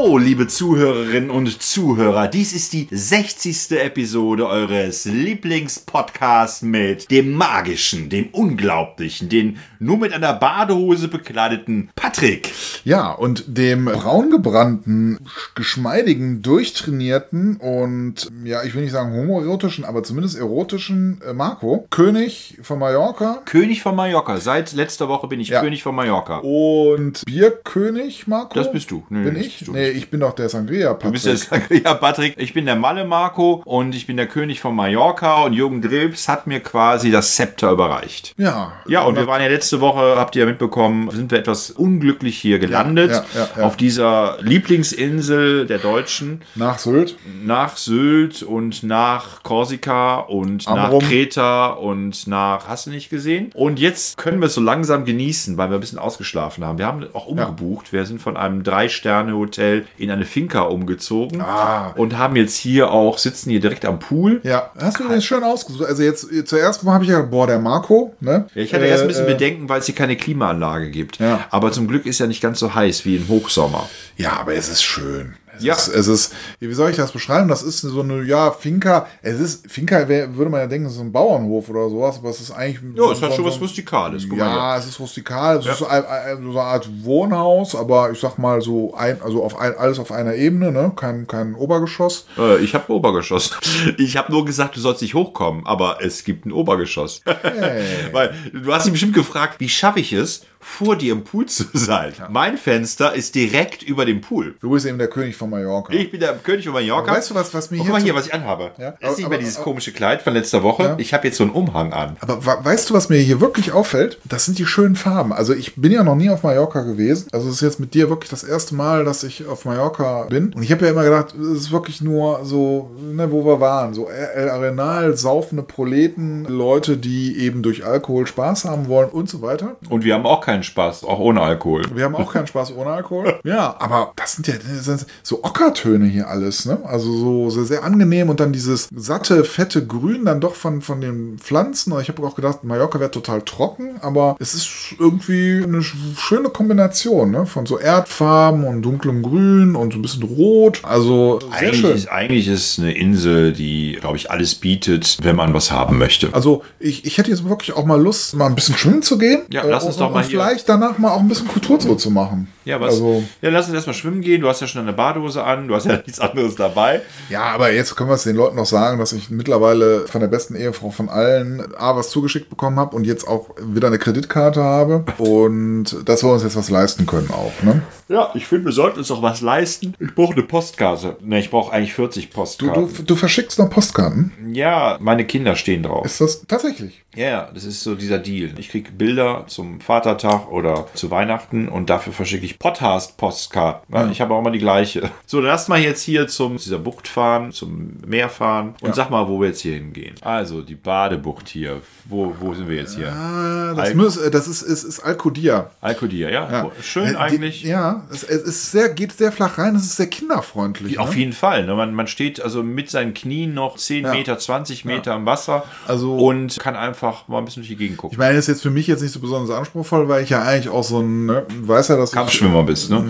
Liebe Zuhörerinnen und Zuhörer, dies ist die 60. Episode eures Lieblingspodcasts mit dem magischen, dem unglaublichen, den nur mit einer Badehose bekleideten Patrick. Ja, und dem braungebrannten, geschmeidigen, durchtrainierten und, ja, ich will nicht sagen homoerotischen, aber zumindest erotischen äh, Marco, König von Mallorca. König von Mallorca. Seit letzter Woche bin ich Ja. König von Mallorca. Und Bierkönig, Marco? Das bist du. Nee, bin ich? Nee, ich bin doch der Sangria Du bist der Sangria Patrick. Ich bin der Malle Marco und ich bin der König von Mallorca und Jürgen Drebs hat mir quasi das Zepter überreicht. Ja. Ja, und wir waren ja letzte Woche, habt ihr ja mitbekommen, sind wir etwas unglücklich hier gelandet. ja, ja, ja. Auf dieser Lieblingsinsel der Deutschen. Nach Sylt. Nach Sylt und nach Korsika und Amrum. nach Kreta und nach, hast du nicht gesehen? Und jetzt können wir es so langsam genießen, weil wir ein bisschen ausgeschlafen haben. Wir haben auch umgebucht. Wir sind von einem Drei-Sterne-Hotel in eine Finca umgezogen Ah. und haben jetzt hier auch, sitzen hier direkt am Pool. Ja, hast du das schön ausgesucht? Also jetzt äh, zuerst mal habe ich ja, boah, der Marco, ne? Ja, ich hatte erst ein bisschen Äh, äh, Bedenken, weil es hier keine Klimaanlage gibt. Ja. Aber zum Glück ist ja nicht ganz so heiß wie im Hochsommer. Ja, aber es ist schön. Es Ja. Ist, es ist, wie soll ich das beschreiben? Das ist so eine, ja, Finca. Es ist, Finca wär, würde man ja denken, es ist ein Bauernhof oder sowas, aber es ist eigentlich. Ja, es hat schon was Rustikales. Guck Ja, es ist rustikal. Es ist so, ein, ein, so eine Art Wohnhaus, aber ich sag mal so ein, also auf ein, alles auf einer Ebene, ne? Kein, kein Obergeschoss. Äh, ich habe ein Obergeschoss. Ich habe nur gesagt, du sollst nicht hochkommen, aber es gibt ein Obergeschoss. Weil du hast dich bestimmt gefragt, wie schaffe ich es, vor dir im Pool zu sein? Mein Fenster ist direkt über dem Pool. Du bist eben der König von Mallorca. Ich bin der König von Mallorca. Weißt du, was- was mir Oh, hier Guck mal hier, was ich anhabe. Ja, Das ist nicht aber- mehr dieses aber- komische Kleid von letzter Woche. Ja. Ich habe jetzt so einen Umhang an. Aber weißt du, was mir hier wirklich auffällt? Das sind die schönen Farben. Also ich bin ja noch nie auf Mallorca gewesen. Also es ist jetzt mit dir wirklich das erste Mal, dass ich auf Mallorca bin. Und ich habe ja immer gedacht, es ist wirklich nur so, ne, wo wir waren. So El Arenal, saufende Proleten, Leute, die eben durch Alkohol Spaß haben wollen und so weiter. Und wir haben auch keinen Spaß, auch ohne Alkohol. Wir haben auch keinen Spaß ohne Alkohol. Ja, aber das sind ja das sind so Ockertöne hier alles, ne? Also so, so sehr angenehm und dann dieses satte, fette Grün dann doch von, von den Pflanzen. Ich habe auch gedacht, Mallorca wäre total trocken, aber es ist irgendwie eine sch- schöne Kombination, ne? Von so Erdfarben und dunklem Grün und so ein bisschen Rot. Also sehr Eigentlich schön. ist, eigentlich ist eine Insel, die, glaube ich, alles bietet, wenn man was haben möchte. Also ich, ich hätte jetzt wirklich auch mal Lust, mal ein bisschen schwimmen zu gehen. Ja, lass uns doch mal hier- vielleicht danach mal auch ein bisschen Kulturtour zu machen. Ja, was? Also, ja, lass uns erstmal schwimmen gehen. Du hast ja schon eine Badehose an, du hast ja nichts anderes dabei. Ja, aber jetzt können wir es den Leuten noch sagen, dass ich mittlerweile von der besten Ehefrau von allen A was zugeschickt bekommen habe und jetzt auch wieder eine Kreditkarte habe und dass wir uns jetzt was leisten können auch. Ne? Ja, ich finde, wir sollten uns auch was leisten. Ich brauche eine Postkarte. Ne, ich brauche eigentlich 40 Du, Postkarten. du, du verschickst noch Postkarten? ja, meine Kinder stehen drauf. Ist das tatsächlich? Ja, ja, das ist so dieser Deal. Ich kriege Bilder zum Vatertag oder zu Weihnachten und dafür verschicke ich Podcast-Postkarten. Ja, Ich habe auch immer die gleiche. So, lass mal jetzt hier zum dieser Bucht fahren, zum Meer fahren und sag mal, wo wir jetzt hier hingehen. Also, die Badebucht hier. Wo, wo sind wir jetzt hier? Ah, das, Al- äh, das ist, ist, ist Alkodia. Alkodia, ja. Ja. Schön Äh, die- eigentlich. Ja, es, ist sehr, geht sehr flach rein, es ist sehr kinderfreundlich. Auf ne? jeden Fall. Ne? Man, man steht also mit seinen Knien noch 10 Ja. Meter, 20 Meter im Wasser Also- und kann einfach mal ein bisschen durch die Gegend gucken. Ich meine, das ist jetzt für mich jetzt nicht so besonders anspruchsvoll, weil ich ja eigentlich auch so ein, ne, weiß ja, dass ich, Kampfschwimmer bist, ne?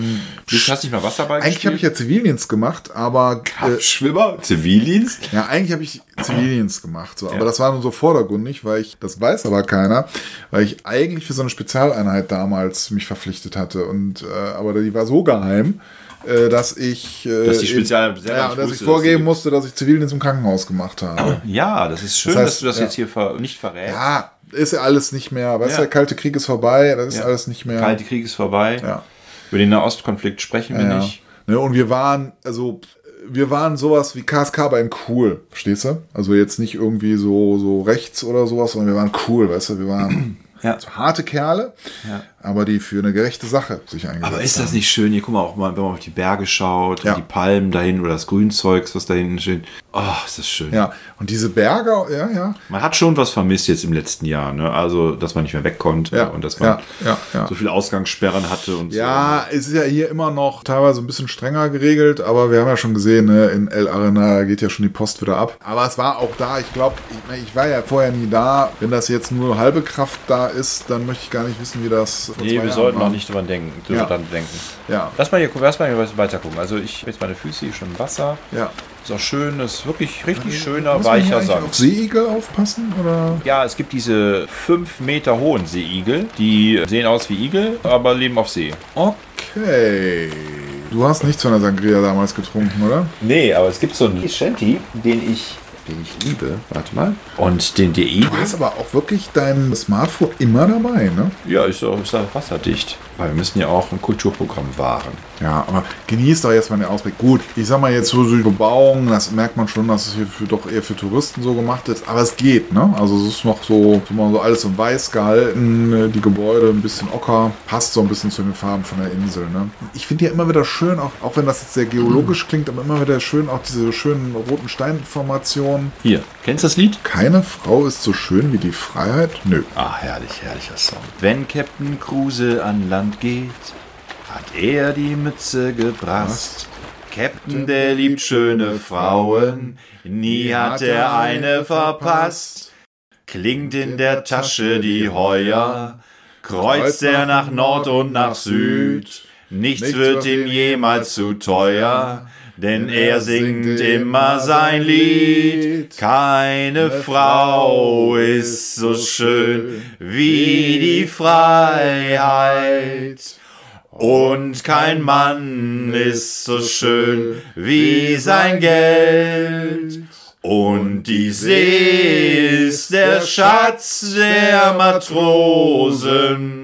Du hast nicht mal Wasserball eigentlich habe ich ja Zivildienst gemacht, aber äh, Kampfschwimmer? Zivildienst? Ja, eigentlich habe ich Zivildienst gemacht, so. aber das war nur so vordergründig, weil ich, das weiß aber keiner, weil ich eigentlich für so eine Spezialeinheit damals mich verpflichtet hatte und äh, aber die war so geheim, äh, dass ich äh, Dass die Spezial- eben- ja, dass ich vorgeben musste, dass ich Zivildienst im Krankenhaus gemacht habe. Ja, das ist schön, Das heißt, dass du das ja. jetzt hier ver nicht verrätst. Ja, ist ja alles nicht mehr, weißt Ja. du, der kalte Krieg ist vorbei, das ist Ja. alles nicht mehr. Kalte Krieg ist vorbei. Ja. Über den Nahostkonflikt sprechen wir Ja. nicht. Ne, und wir waren, also wir waren sowas wie KSK, aber in cool, verstehst du? Also jetzt nicht irgendwie so, so rechts oder sowas, sondern wir waren cool, weißt du, wir waren Ja. so harte Kerle, Ja. Aber die für eine gerechte Sache sich eingesetzt Aber ist das haben. nicht schön? Hier, guck mal, auch mal, wenn man auf die Berge schaut, Ja. und die Palmen dahin oder das Grünzeugs, was da hinten steht. Oh, ist das schön. Ja, und diese Berge, ja, ja. Man hat schon was vermisst jetzt im letzten Jahr, ne? Also, dass man nicht mehr weg konnte Ja, und dass man ja, so viele Ausgangssperren hatte und Ja, es ist ja hier immer noch teilweise ein bisschen strenger geregelt, aber wir haben ja schon gesehen, ne, in El Arena geht ja schon die Post wieder ab. Aber es war auch da, ich glaube, ich, ich war ja vorher nie da. Wenn das jetzt nur halbe Kraft da ist, dann möchte ich gar nicht wissen, wie das vor Nee, zwei wir sollten war. noch nicht drüber denken. Ja. dann denken. Ja, Lass mal hier lass mal hier weiter gucken. Also ich habe jetzt meine Füße hier schon im Wasser. ja. Ist auch schön, ist wirklich richtig schöner, Muss man weicher eigentlich Sand. auf Seeigel aufpassen? Oder? Ja, es gibt diese 5 Meter hohen Seeigel. Die sehen aus wie Igel, aber leben auf See. Okay. Du hast nichts von der Sangria damals getrunken, oder? Nee, aber es gibt so einen Shanty, den ich, den ich liebe. Warte mal. Und den DI. Du hast aber auch wirklich dein Smartphone immer dabei, ne? Ja, ist auch, ist auch wasserdicht. Weil wir müssen ja auch ein Kulturprogramm wahren. Ja, aber genießt doch jetzt mal den Ausblick. Gut, ich sag mal jetzt so die Bebauung, das merkt man schon, dass es hier für, doch eher für Touristen so gemacht ist. Aber es geht, ne? Also es ist noch so, so, so alles in weiß gehalten, die Gebäude ein bisschen ocker, passt so ein bisschen zu den Farben von der Insel, ne? Ich finde ja immer wieder schön, auch, auch wenn das jetzt sehr geologisch klingt, aber immer wieder schön, auch diese schönen roten Steinformationen. Hier, kennst du das Lied? Keine Frau ist so schön wie die Freiheit? Nö. Ah, herrlich, herrlicher Song. Wenn Captain Kruse an Land geht, hat er die Mütze gebrasst. Captain, der liebt schöne Frauen, nie hat er eine verpasst. Klingt in der Tasche die Heuer, kreuzt er nach Nord und nach Süd. Nichts wird ihm jemals zu teuer, denn er singt immer sein Lied. Keine Frau ist so schön wie die Freiheit. Und kein Mann ist so schön wie sein Geld. Und die See ist der Schatz der Matrosen.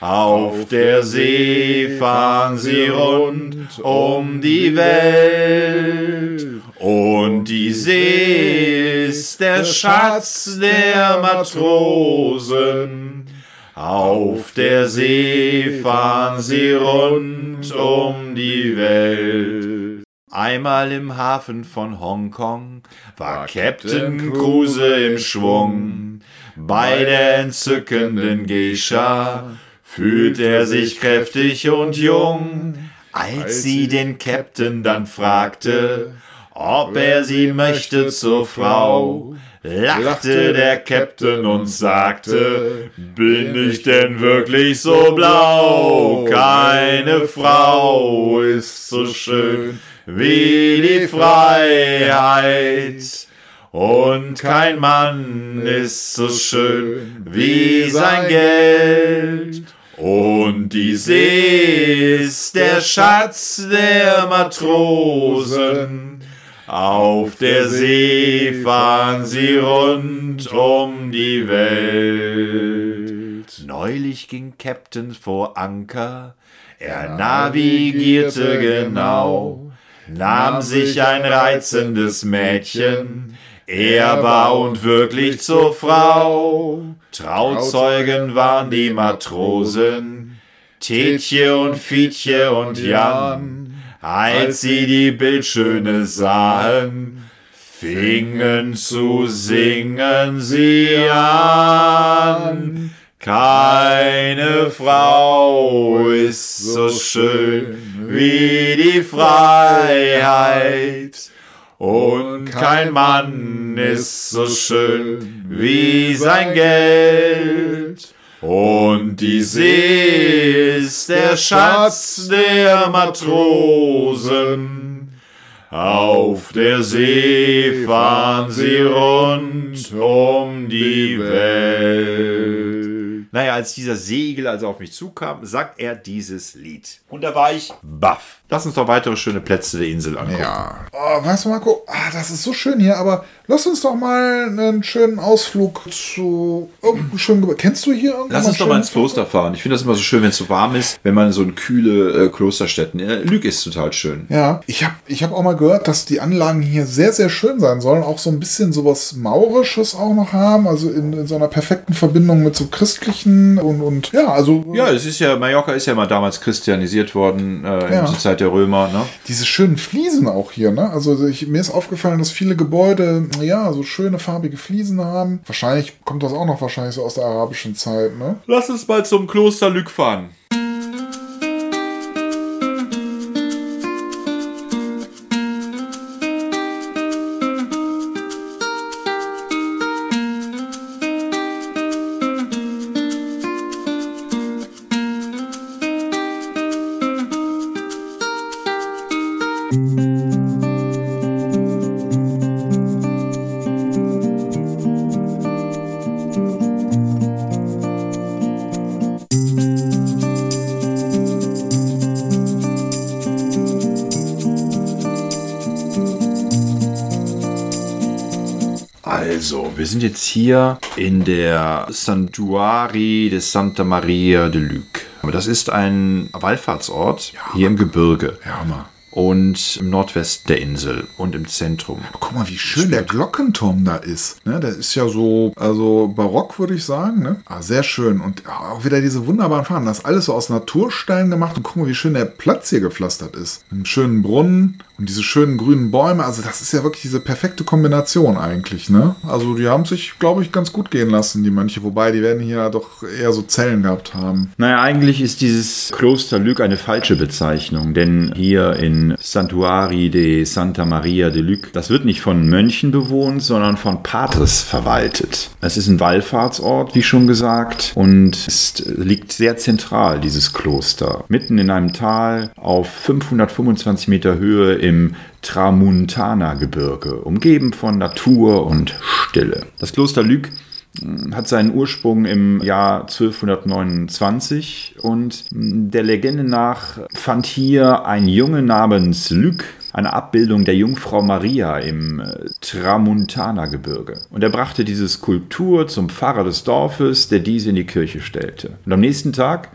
Auf der See fahren sie rund um die Welt. Und die See ist der Schatz der Matrosen. Auf der See fahren sie rund um die Welt. Einmal im Hafen von Hongkong war Captain Kruse im Schwung. Bei der entzückenden Geisha fühlt er sich kräftig und jung. Als sie den Captain dann fragte, ob er sie möchte zur Frau, lachte der Captain und sagte, bin ich denn wirklich so blau? Keine Frau ist so schön wie die Freiheit. Und kein Mann ist so schön wie sein Geld. Und die See ist der Schatz der Matrosen. Auf der See fahren sie rund um die Welt. Neulich ging Captain vor Anker, er navigierte genau, nahm sich ein reizendes Mädchen, ehrbar und wirklich zur Frau. Trauzeugen waren die Matrosen, Tietje und Fietje und Jan, als sie die Bildschöne sahen, fingen zu singen sie an. Keine Frau ist so schön wie die Freiheit. Und kein Mann ist so schön wie sein Geld. Und die See ist der Schatz der Matrosen. Auf der See fahren sie rund um die Welt. Naja, als dieser Segel also auf mich zukam, sagt er dieses Lied. Und da war ich baff. Lass uns doch weitere schöne Plätze der Insel angucken. Ja. Oh, weißt du, Marco, ah, das ist so schön hier, aber lass uns doch mal einen schönen Ausflug zu irgendeinem schönen Gebäude. Kennst du hier irgendwas? Lass uns doch mal ins Kloster fahren. Ich finde das immer so schön, wenn es so warm ist, wenn man so in kühle äh, Klosterstätten. Äh, Lüg ist total schön. Ja, ich habe ich hab auch mal gehört, dass die Anlagen hier sehr, sehr schön sein sollen. Auch so ein bisschen sowas Maurisches auch noch haben. Also in, in so einer perfekten Verbindung mit so christlichen und, und ja, also Ja, es ist ja, Mallorca ist ja mal damals christianisiert worden äh, Ja. zur Zeit der Römer. Ne? diese schönen Fliesen auch hier, ne? Also ich, mir ist aufgefallen, dass viele Gebäude, ja, so schöne farbige Fliesen haben. Wahrscheinlich kommt das auch noch wahrscheinlich so aus der arabischen Zeit, ne? Lass uns mal zum Kloster Lüg fahren. Sind jetzt hier in der Santuari de Santa Maria de Luc. Das ist ein Wallfahrtsort hier im Gebirge. Ja, Hammer. und im Nordwesten der Insel und im Zentrum. Guck mal, wie schön der Glockenturm da ist. Ne, der ist ja so, also barock, würde ich sagen. Ne? Ah, sehr schön. Und auch wieder diese wunderbaren Farben. Das ist alles so aus Naturstein gemacht. Und guck mal, wie schön der Platz hier gepflastert ist. Einen schönen Brunnen und diese schönen grünen Bäume. Also das ist ja wirklich diese perfekte Kombination eigentlich. Ne? Also die haben sich, glaube ich, ganz gut gehen lassen, die Mönche. Wobei, die werden hier doch eher so Zellen gehabt haben. Naja, eigentlich ist dieses Kloster Luc eine falsche Bezeichnung, denn hier in Santuari de Santa Maria de Luc, das wird nicht von Mönchen bewohnt, sondern von Patres verwaltet. Es ist ein Wallfahrtsort, wie schon gesagt, und es liegt sehr zentral, dieses Kloster. Mitten in einem Tal auf 525 Meter Höhe im Tramuntana-Gebirge, umgeben von Natur und Stille. Das Kloster Luc hat seinen Ursprung im Jahr 1229 und der Legende nach fand hier ein Junge namens Luc eine Abbildung der Jungfrau Maria im Tramuntana-Gebirge. Und er brachte diese Skulptur zum Pfarrer des Dorfes, der diese in die Kirche stellte. Und am nächsten Tag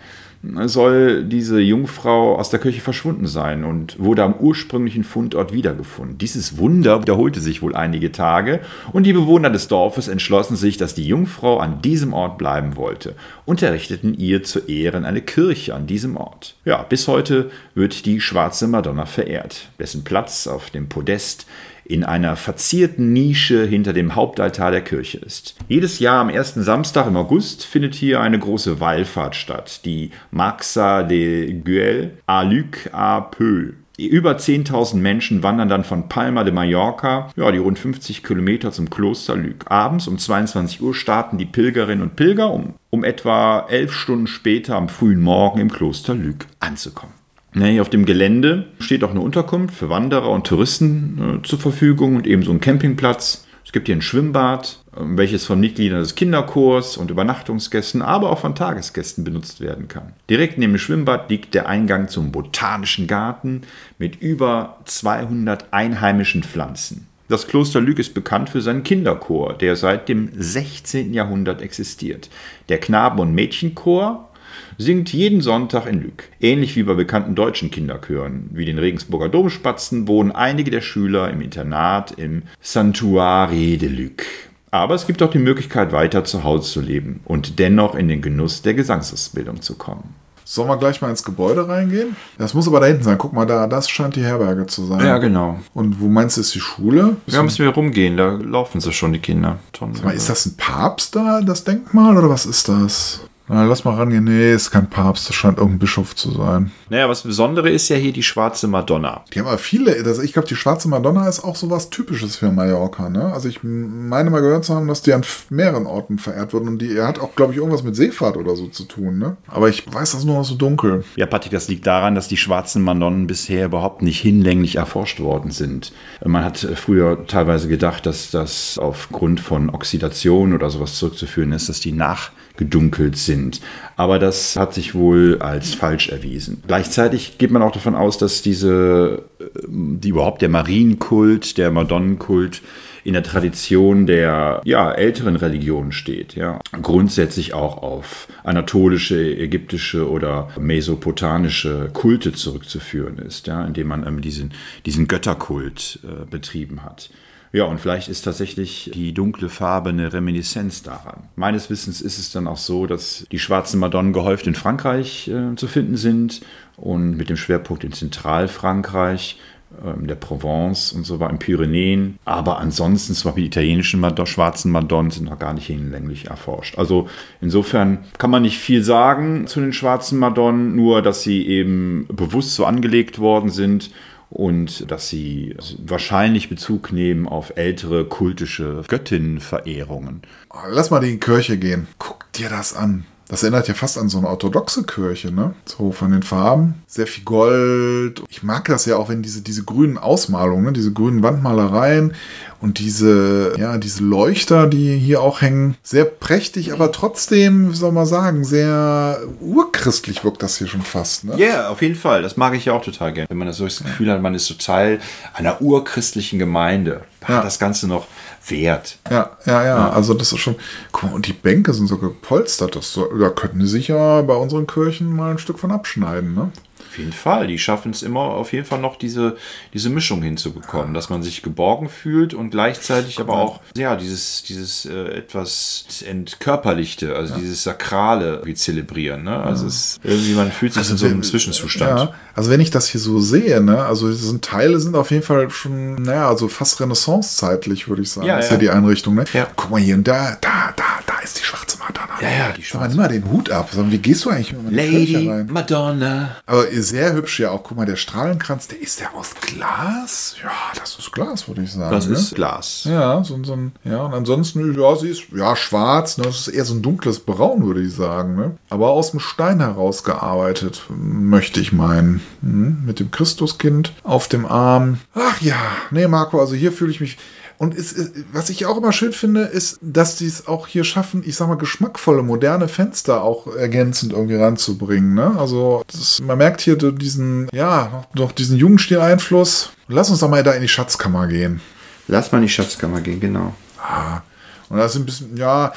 soll diese Jungfrau aus der Kirche verschwunden sein und wurde am ursprünglichen Fundort wiedergefunden. Dieses Wunder wiederholte sich wohl einige Tage und die Bewohner des Dorfes entschlossen sich, dass die Jungfrau an diesem Ort bleiben wollte und errichteten ihr zu Ehren eine Kirche an diesem Ort. Ja, bis heute wird die schwarze Madonna verehrt, dessen Platz auf dem Podest in einer verzierten Nische hinter dem Hauptaltar der Kirche ist. Jedes Jahr am ersten Samstag im August findet hier eine große Wallfahrt statt, die Maxa de Guel à Luc à Peu. Über 10.000 Menschen wandern dann von Palma de Mallorca, ja, die rund 50 Kilometer zum Kloster Luc. Abends um 22 Uhr starten die Pilgerinnen und Pilger, um, um etwa elf Stunden später am frühen Morgen im Kloster Luc anzukommen. Nee, auf dem Gelände steht auch eine Unterkunft für Wanderer und Touristen äh, zur Verfügung und ebenso ein Campingplatz. Es gibt hier ein Schwimmbad, äh, welches von Mitgliedern des Kinderchors und Übernachtungsgästen, aber auch von Tagesgästen benutzt werden kann. Direkt neben dem Schwimmbad liegt der Eingang zum Botanischen Garten mit über 200 einheimischen Pflanzen. Das Kloster Lüg ist bekannt für seinen Kinderchor, der seit dem 16. Jahrhundert existiert. Der Knaben- und Mädchenchor singt jeden Sonntag in Lüg. Ähnlich wie bei bekannten deutschen Kinderchören, wie den Regensburger Domspatzen, wohnen einige der Schüler im Internat im Santuari de Lüg. Aber es gibt auch die Möglichkeit, weiter zu Hause zu leben und dennoch in den Genuss der Gesangsausbildung zu kommen. Sollen wir gleich mal ins Gebäude reingehen? Das muss aber da hinten sein. Guck mal, da, das scheint die Herberge zu sein. Ja, genau. Und wo meinst du, ist die Schule? Ja, müssen wir rumgehen, da laufen sie schon, die Kinder. Sag mal, ist das ein Papst da, das Denkmal, oder was ist das? Na, lass mal rangehen. Nee, ist kein Papst, das scheint irgendein Bischof zu sein. Naja, was Besondere ist ja hier die schwarze Madonna. Die haben aber viele, das, ich glaube, die schwarze Madonna ist auch so was Typisches für Mallorca, ne? Also ich meine mal gehört zu haben, dass die an mehreren Orten verehrt wurden und die er hat auch, glaube ich, irgendwas mit Seefahrt oder so zu tun, ne? Aber ich weiß das nur noch so dunkel. Ja, Patrick, das liegt daran, dass die schwarzen Madonnen bisher überhaupt nicht hinlänglich erforscht worden sind. Man hat früher teilweise gedacht, dass das aufgrund von Oxidation oder sowas zurückzuführen ist, dass die nach gedunkelt sind. Aber das hat sich wohl als falsch erwiesen. Gleichzeitig geht man auch davon aus, dass diese, die überhaupt der Marienkult, der Madonnenkult in der Tradition der ja, älteren Religionen steht. Ja. Grundsätzlich auch auf anatolische, ägyptische oder mesopotamische Kulte zurückzuführen ist, ja, indem man ähm, diesen, diesen Götterkult äh, betrieben hat. Ja, und vielleicht ist tatsächlich die dunkle Farbe eine Reminiszenz daran. Meines Wissens ist es dann auch so, dass die schwarzen Madonnen gehäuft in Frankreich äh, zu finden sind und mit dem Schwerpunkt in Zentralfrankreich, äh, der Provence und so weiter, in Pyrenäen. Aber ansonsten, zum Beispiel die italienischen Madon schwarzen Madonnen sind noch gar nicht hinlänglich erforscht. Also insofern kann man nicht viel sagen zu den schwarzen Madonnen, nur dass sie eben bewusst so angelegt worden sind und dass sie wahrscheinlich Bezug nehmen auf ältere kultische Göttinnenverehrungen. Lass mal in die Kirche gehen. Guck dir das an. Das erinnert ja fast an so eine orthodoxe Kirche, ne? So von den Farben. Sehr viel Gold. Ich mag das ja auch, wenn diese, diese grünen Ausmalungen, ne? diese grünen Wandmalereien und diese, ja, diese Leuchter, die hier auch hängen. Sehr prächtig, aber trotzdem, wie soll man sagen, sehr urchristlich wirkt das hier schon fast, ne? Ja, yeah, auf jeden Fall. Das mag ich ja auch total gerne. Wenn man das so das Gefühl hat, man ist so Teil einer urchristlichen Gemeinde. hat das Ganze noch Wert. Ja, ja, ja, also das ist schon. Guck mal, und die Bänke sind so gepolstert, das so, da könnten die sich ja bei unseren Kirchen mal ein Stück von abschneiden, ne? Auf jeden Fall. Die schaffen es immer auf jeden Fall noch diese, diese Mischung hinzubekommen, dass man sich geborgen fühlt und gleichzeitig aber auch ja dieses, dieses äh, etwas entkörperlichte, also dieses Sakrale wie zelebrieren. Ne? Also es, irgendwie man fühlt sich in so einem Zwischenzustand. Ja, also wenn ich das hier so sehe, ne, also sind Teile sind auf jeden Fall schon, naja, also fast Renaissance-zeitlich, würde ich sagen. Ja, ist ja. ja die Einrichtung, ne? Ja. Guck mal hier und da, da, da, da ist die schwarze Madonna. Ja, ja, die Sag mal, nimm mal den Hut ab. Wie gehst du eigentlich die Lady? Madonna. Aber sehr hübsch ja auch. Guck mal, der Strahlenkranz, der ist der aus Glas? Ja, das ist Glas, würde ich sagen. Das ne? ist Glas. Ja, so, so ein, ja, und ansonsten, ja, sie ist ja schwarz, ne? Das ist eher so ein dunkles Braun, würde ich sagen, ne? Aber aus dem Stein herausgearbeitet, möchte ich meinen. Hm? Mit dem Christuskind auf dem Arm. Ach ja, nee, Marco, also hier fühle ich mich. Und es, es, was ich auch immer schön finde, ist, dass die es auch hier schaffen, ich sag mal, geschmackvolle, moderne Fenster auch ergänzend irgendwie ranzubringen. Ne? Also das, man merkt hier diesen, ja, noch, noch diesen Jugendstil-Einfluss. Lass uns doch mal da in die Schatzkammer gehen. Lass mal in die Schatzkammer gehen, genau. Ah, und das ist ein bisschen, ja,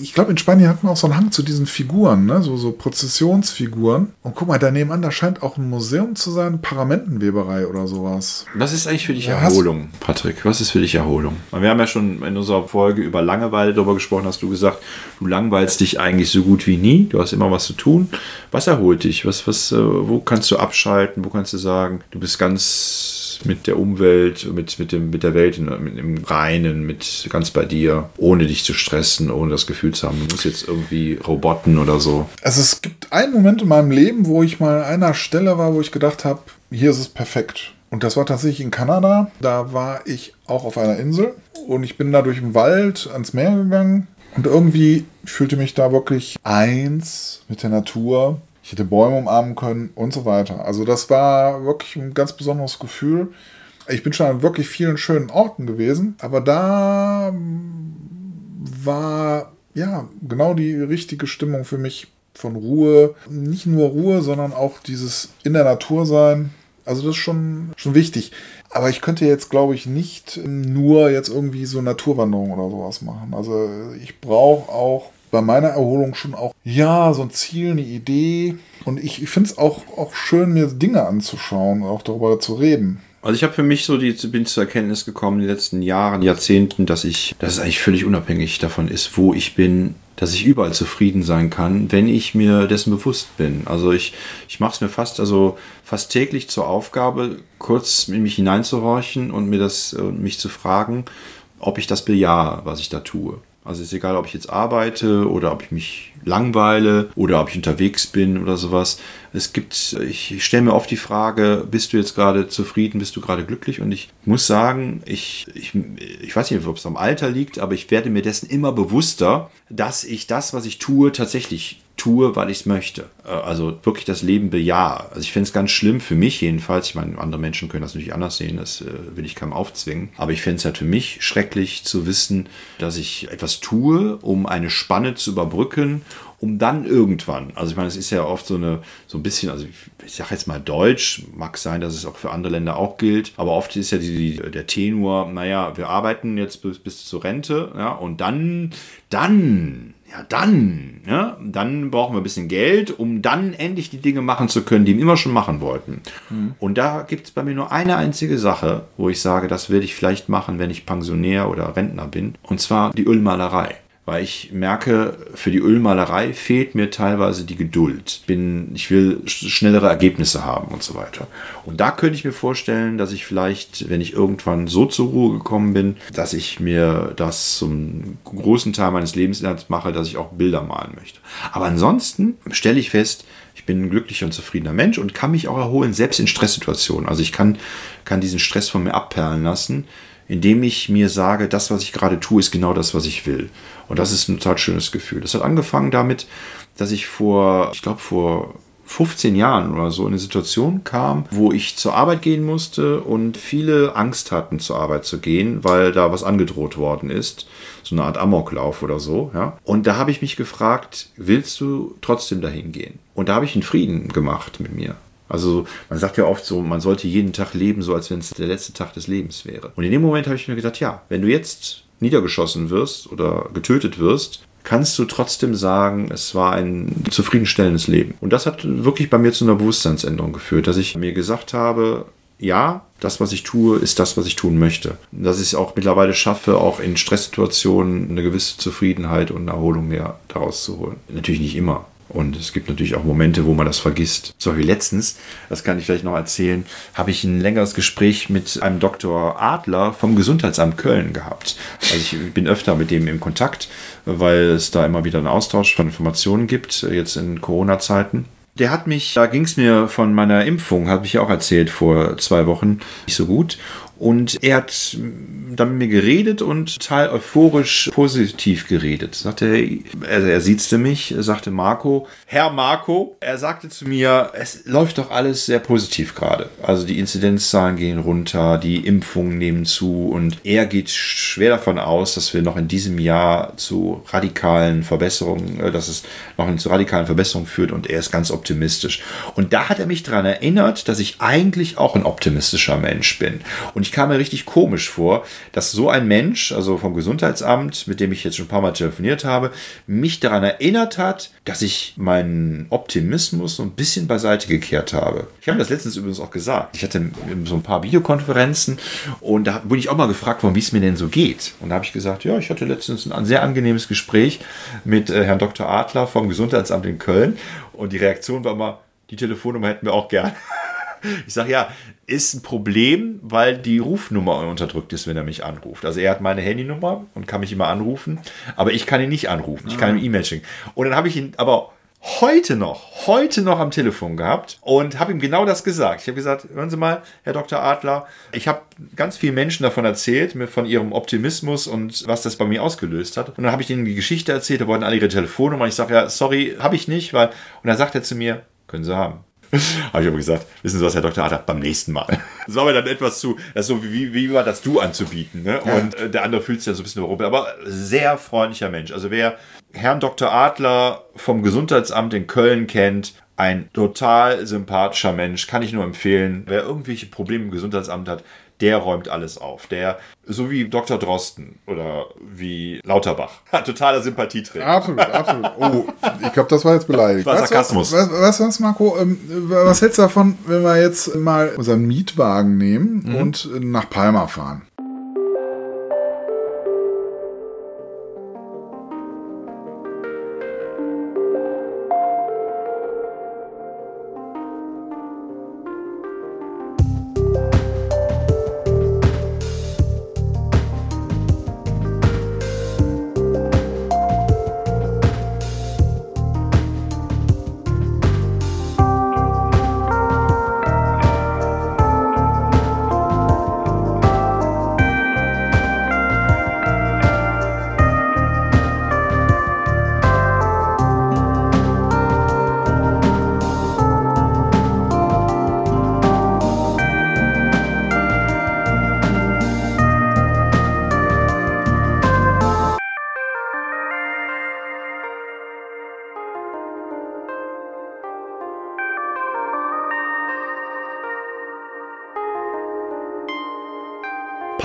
ich glaube, in Spanien hat man auch so einen Hang zu diesen Figuren, ne? so, so Prozessionsfiguren. Und guck mal, da nebenan, da scheint auch ein Museum zu sein, Paramentenweberei oder sowas. Was ist eigentlich für dich Ja, Erholung, Patrick? Was ist für dich Erholung? Wir haben ja schon in unserer Folge über Langeweile darüber gesprochen, hast du gesagt, du langweilst dich eigentlich so gut wie nie. Du hast immer was zu tun. Was erholt dich? Was, was, äh, wo kannst du abschalten? Wo kannst du sagen, du bist ganz mit der Umwelt, mit, mit, dem, mit der Welt, in- mit im Reinen, mit ganz bei dir, ohne dich zu stressen, ohne das Gefühl zu haben, du musst jetzt irgendwie Roboten oder so. Also es gibt einen Moment in meinem Leben, wo ich mal an einer Stelle war, wo ich gedacht habe, hier ist es perfekt. Und das war tatsächlich in Kanada. Da war ich auch auf einer Insel und ich bin da durch den Wald ans Meer gegangen und irgendwie fühlte mich da wirklich eins mit der Natur. Ich hätte Bäume umarmen können und so weiter. Also das war wirklich ein ganz besonderes Gefühl. Ich bin schon an wirklich vielen schönen Orten gewesen, aber da war ja genau die richtige Stimmung für mich von Ruhe. Nicht nur Ruhe, sondern auch dieses in der Natur sein. Also das ist schon, schon wichtig. Aber ich könnte jetzt, glaube ich, nicht nur jetzt irgendwie so Naturwanderung oder sowas machen. Also ich brauche auch bei meiner Erholung schon auch, ja, so ein Ziel, eine Idee. Und ich, ich finde es auch, auch schön, mir Dinge anzuschauen und auch darüber zu reden. Also ich habe für mich so die bin zur Erkenntnis gekommen in den letzten Jahren, Jahrzehnten, dass ich, dass es eigentlich völlig unabhängig davon ist, wo ich bin, dass ich überall zufrieden sein kann, wenn ich mir dessen bewusst bin. Also ich, ich mache es mir fast, also fast täglich zur Aufgabe, kurz in mich hineinzuhorchen und mir das, äh, mich zu fragen, ob ich das bejahe, was ich da tue. Also ist egal, ob ich jetzt arbeite oder ob ich mich langweile oder ob ich unterwegs bin oder sowas. Es gibt, ich, stelle mir oft die Frage, bist du jetzt gerade zufrieden, bist du gerade glücklich? Und ich muss sagen, ich, ich, ich weiß nicht, ob es am Alter liegt, aber ich werde mir dessen immer bewusster, dass ich das, was ich tue, tatsächlich tue, weil ich es möchte. Äh, Also wirklich das Leben bejahe. Also ich finde es ganz schlimm für mich jedenfalls. Ich meine, andere Menschen können das natürlich anders sehen, das äh, will ich keinem aufzwingen. Aber ich finde es halt für mich schrecklich zu wissen, dass ich etwas tue, um eine Spanne zu überbrücken, um dann irgendwann, also ich meine, es ist ja oft so eine, so ein bisschen, also ich, ich sage jetzt mal Deutsch, mag sein, dass es auch für andere Länder auch gilt, aber oft ist ja die, die, der Tenor, naja, wir arbeiten jetzt bis, bis zur Rente, ja, und dann, dann, ja, dann, ja, dann brauchen wir ein bisschen Geld, um dann endlich die Dinge machen zu können, die wir immer schon machen wollten. Und da gibt es bei mir nur eine einzige Sache, wo ich sage, das werde ich vielleicht machen, wenn ich Pensionär oder Rentner bin, und zwar die Ölmalerei. Weil ich merke, für die Ölmalerei fehlt mir teilweise die Geduld. Bin, ich will sch- schnellere Ergebnisse haben und so weiter. Und da könnte ich mir vorstellen, dass ich vielleicht, wenn ich irgendwann so zur Ruhe gekommen bin, dass ich mir das zum großen Teil meines Lebensinhalts mache, dass ich auch Bilder malen möchte. Aber ansonsten stelle ich fest, ich bin ein glücklicher und zufriedener Mensch und kann mich auch erholen, selbst in Stresssituationen. Also ich kann, kann diesen Stress von mir abperlen lassen, indem ich mir sage, das, was ich gerade tue, ist genau das, was ich will. Und das ist ein total schönes Gefühl. Das hat angefangen damit, dass ich vor, ich glaube, vor 15 Jahren oder so in eine Situation kam, wo ich zur Arbeit gehen musste und viele Angst hatten, zur Arbeit zu gehen, weil da was angedroht worden ist. So eine Art Amoklauf oder so. Ja? Und da habe ich mich gefragt, willst du trotzdem dahin gehen? Und da habe ich einen Frieden gemacht mit mir. Also man sagt ja oft so, man sollte jeden Tag leben, so als wenn es der letzte Tag des Lebens wäre. Und in dem Moment habe ich mir gedacht, ja, wenn du jetzt niedergeschossen wirst oder getötet wirst, kannst du trotzdem sagen, es war ein zufriedenstellendes Leben. Und das hat wirklich bei mir zu einer Bewusstseinsänderung geführt, dass ich mir gesagt habe, ja, das, was ich tue, ist das, was ich tun möchte. Dass ich es auch mittlerweile schaffe, auch in Stresssituationen eine gewisse Zufriedenheit und Erholung mehr daraus zu holen. Natürlich nicht immer. Und es gibt natürlich auch Momente, wo man das vergisst. So wie letztens, das kann ich vielleicht noch erzählen, habe ich ein längeres Gespräch mit einem Dr. Adler vom Gesundheitsamt Köln gehabt. Also ich bin öfter mit dem im Kontakt, weil es da immer wieder einen Austausch von Informationen gibt, jetzt in Corona-Zeiten. Der hat mich, da ging es mir von meiner Impfung, habe ich auch erzählt vor zwei Wochen, nicht so gut. Und er hat dann mit mir geredet und total euphorisch positiv geredet. Sagte, er, er siezte mich, sagte Marco, Herr Marco, er sagte zu mir, es läuft doch alles sehr positiv gerade. Also die Inzidenzzahlen gehen runter, die Impfungen nehmen zu und er geht schwer davon aus, dass wir noch in diesem Jahr zu radikalen Verbesserungen, äh, dass es noch zu radikalen Verbesserungen führt und er ist ganz optimistisch. Und da hat er mich daran erinnert, dass ich eigentlich auch ein optimistischer Mensch bin. Und ich kam mir richtig komisch vor, dass so ein Mensch, also vom Gesundheitsamt, mit dem ich jetzt schon ein paar Mal telefoniert habe, mich daran erinnert hat, dass ich meinen Optimismus so ein bisschen beiseite gekehrt habe. Ich habe das letztens übrigens auch gesagt. Ich hatte so ein paar Videokonferenzen und da wurde ich auch mal gefragt worden, wie es mir denn so geht. Und da habe ich gesagt, ja, ich hatte letztens ein sehr angenehmes Gespräch mit äh, Herrn Dr. Adler vom Gesundheitsamt in Köln und die Reaktion war mal, die Telefonnummer hätten wir auch gern. Ich sage ja, ist ein Problem, weil die Rufnummer unterdrückt ist, wenn er mich anruft. Also er hat meine Handynummer und kann mich immer anrufen, aber ich kann ihn nicht anrufen. Ich kann ihm E-Mail schicken. Und dann habe ich ihn aber heute noch, heute noch am Telefon gehabt und habe ihm genau das gesagt. Ich habe gesagt, hören Sie mal, Herr Dr. Adler, ich habe ganz vielen Menschen davon erzählt, von ihrem Optimismus und was das bei mir ausgelöst hat. Und dann habe ich ihnen die Geschichte erzählt, da wollten alle ihre Telefonnummer. Ich sage, ja, sorry, habe ich nicht, weil. Und dann sagt er zu mir, können Sie haben. Habe ich aber gesagt, wissen Sie was, Herr Dr. Adler, beim nächsten Mal. Das war mir dann etwas zu, das so wie, wie war das Du anzubieten. Ne? Ja. Und äh, der andere fühlt sich dann so ein bisschen überrumpelt. Aber sehr freundlicher Mensch. Also wer Herrn Dr. Adler vom Gesundheitsamt in Köln kennt, ein total sympathischer Mensch, kann ich nur empfehlen. Wer irgendwelche Probleme im Gesundheitsamt hat, der räumt alles auf. Der, so wie Dr. Drosten oder wie Lauterbach, hat totaler Sympathieträger. Absolut, absolut. Oh, ich glaube, das war jetzt beleidigt. War Sarkasmus. Du was, was, Marco? Ähm, was hältst du davon, wenn wir jetzt mal unseren Mietwagen nehmen mhm. und nach Palma fahren?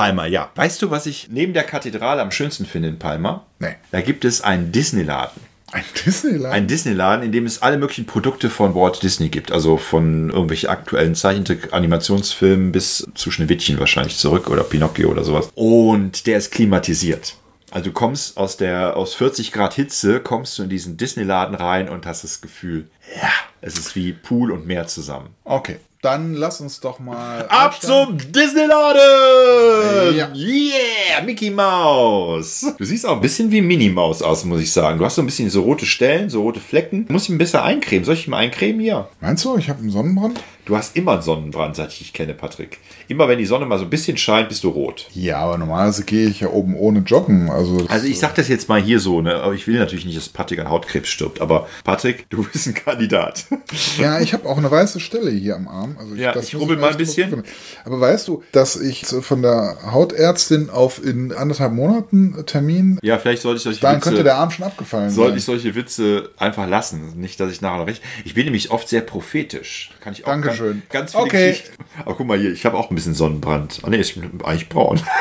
Palma, ja. Weißt du, was ich neben der Kathedrale am schönsten finde in Palma? Nee. Da gibt es einen Disneyladen. Ein Disneyladen? Ein Disneyladen, in dem es alle möglichen Produkte von Walt Disney gibt. Also von irgendwelchen aktuellen Zeichentrick-Animationsfilmen bis zu Schneewittchen wahrscheinlich zurück oder Pinocchio oder sowas. Und der ist klimatisiert. Also du kommst aus der, aus 40 Grad Hitze, kommst du in diesen Disneyladen rein und hast das Gefühl, ja, es ist wie Pool und Meer zusammen. Okay. Dann lass uns doch mal. Ab zum Disneyladen! Ja. Yeah, Mickey Mouse! Du siehst auch ein bisschen wie Minnie Maus aus, muss ich sagen. Du hast so ein bisschen so rote Stellen, so rote Flecken. Du musst ihn besser eincremen. Soll ich ihn mal eincremen? Ja. Meinst du, ich habe einen Sonnenbrand? Du hast immer einen Sonnenbrand, seit ich dich kenne, Patrick. Immer wenn die Sonne mal so ein bisschen scheint, bist du rot. Ja, aber normalerweise gehe ich ja oben ohne Joggen. Also, also ich sag das jetzt mal hier so, ne? Aber ich will natürlich nicht, dass Patrick an Hautkrebs stirbt. Aber Patrick, du bist ein Kandidat. Ja, ich habe auch eine weiße Stelle hier am Arm. Also ich, ja, ich rubbel mal ein bisschen. Aber weißt du, dass ich von der Hautärztin auf in anderthalb Monaten Termin. Ja, vielleicht sollte ich solche Dann Witze, könnte der Arm schon abgefallen sollte sein. Sollte ich solche Witze einfach lassen. Nicht, dass ich nachher noch recht. Ich bin nämlich oft sehr prophetisch. Kann ich auch Danke schön. Ganz viele Okay. Geschichten. Aber guck mal hier, ich habe auch ein bisschen Sonnenbrand. Ah nee, ich bin eigentlich braun.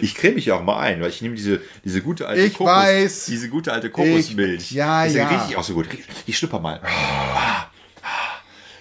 Ich creme mich ja auch mal ein, weil ich nehme diese, diese gute alte Ich weiß. diese gute alte Kokosmilch. Ich- ja, Deswegen ja. rieche ich auch so gut. Ich schnupper mal.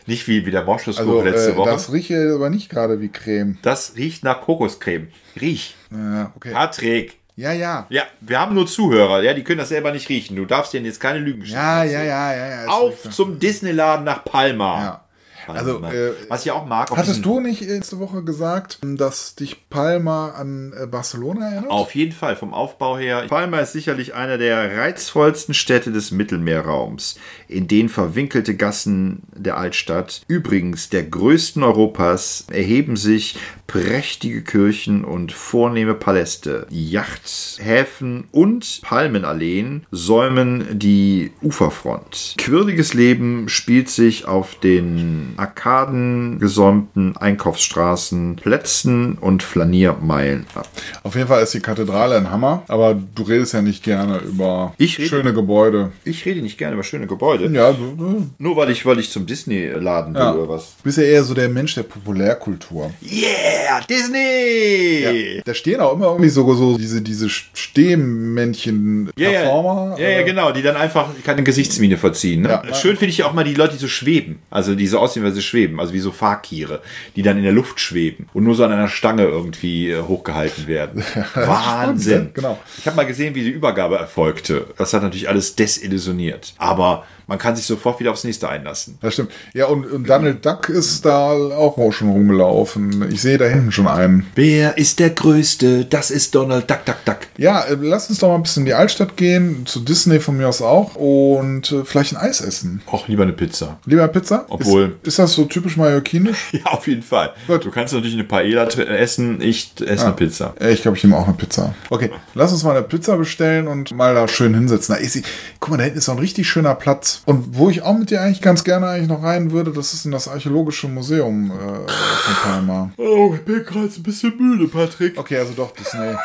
Nicht wie, wie der Moschuskuchen Also, letzte äh, Woche. das Das, rieche aber nicht gerade wie Creme. riecht nach Kokoscreme. Riech. Ja, okay. Patrick. Ja, ja. Ja, wir haben nur Zuhörer, ja, die können das selber nicht riechen. Du darfst denen jetzt keine Lügen Ja, ja, ja, ja, ja. ist Auf zum Disneyladen nach Palma. Ja. Palma. Also, äh, Was ich auch mag, Hattest du nicht letzte Woche gesagt, dass dich Palma an äh, Barcelona erinnert? Auf jeden Fall, vom Aufbau her. Palma ist sicherlich einer der reizvollsten Städte des Mittelmeerraums, in den verwinkelte Gassen der Altstadt, übrigens der größten Europas, erheben sich prächtige Kirchen und vornehme Paläste. Yachthäfen und Palmenalleen säumen die Uferfront. Quirliges Leben spielt sich auf den Arkaden gesäumten Einkaufsstraßen, Plätzen und Flaniermeilen ab. Auf jeden Fall ist die Kathedrale ein Hammer, aber du redest ja nicht gerne über schöne Gebäude. Ich rede nicht gerne über schöne Gebäude. Ja, du, du Nur weil ich, weil ich zum Disney-Laden Ja. will oder was. bist ja eher so der Mensch der Populärkultur. Yeah, Disney! Da stehen auch immer irgendwie so, so diese, diese Stehmännchen Ja, ja, ja, ja, äh, genau, die dann einfach keine Gesichtsmiene verziehen. Ne? Ja. Schön finde ich ja auch mal die Leute, die so schweben. Also die so aussehen, weil sie schweben. Also wie so Fakire, die dann in der Luft schweben und nur so an einer Stange irgendwie äh, hochgehalten werden. Wahnsinn. ja, genau. Ich habe mal gesehen, wie die Übergabe erfolgte. Das hat natürlich alles desillusioniert. Aber man kann sich sofort wieder aufs nächste einlassen. Das stimmt. Ja, und, und Donald Duck ist da auch schon rumgelaufen. Ich sehe da hinten schon einen. Wer ist der Größte? Das ist Donald Duck, Duck, Duck. Ja, äh, lass uns doch mal ein bisschen in die Altstadt gehen, zu Disney von mir aus auch und äh, vielleicht ein Eis essen. Och, lieber eine Pizza. Lieber Pizza? Obwohl- Ist, ist das so typisch mallorquinisch? Ja, auf jeden Fall. Gut. Du kannst natürlich eine Paella tr- essen, ich esse eine Pizza. Äh, Ich glaube, ich nehme auch eine Pizza. Okay, lass uns mal eine Pizza bestellen und mal da schön hinsetzen. Da ist sie. Guck mal, da hinten ist noch ein richtig schöner Platz. Und wo ich auch mit dir eigentlich ganz gerne eigentlich noch rein würde, das ist in das Archäologische Museum äh, von Palma. Oh, ich bin gerade ein bisschen müde, Patrick. Okay, also doch Disney.